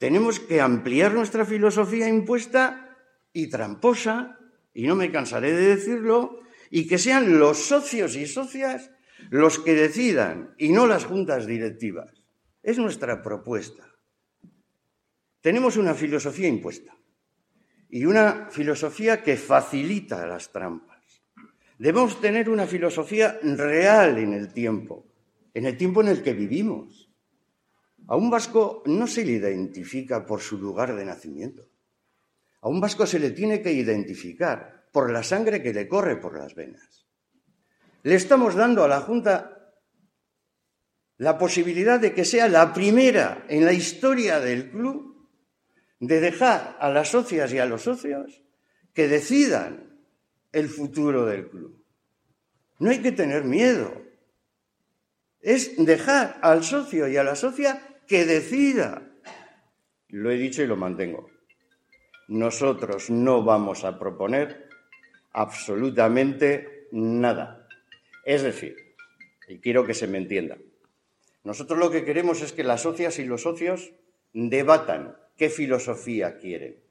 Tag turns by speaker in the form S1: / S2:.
S1: Tenemos que ampliar nuestra filosofía impuesta y tramposa, y no me cansaré de decirlo, y que sean los socios y socias los que decidan y no las juntas directivas. Es nuestra propuesta. Tenemos una filosofía impuesta y una filosofía que facilita las trampas. Debemos tener una filosofía real en el tiempo, en el tiempo en el que vivimos. A un vasco no se le identifica por su lugar de nacimiento. A un vasco se le tiene que identificar por la sangre que le corre por las venas. Le estamos dando a la Junta la posibilidad de que sea la primera en la historia del club de dejar a las socias y a los socios que decidan el futuro del club. No hay que tener miedo. Es dejar al socio y a la socia que decida. Lo he dicho y lo mantengo. Nosotros no vamos a proponer absolutamente nada. Es decir, y quiero que se me entienda, nosotros lo que queremos es que las socias y los socios debatan qué filosofía quieren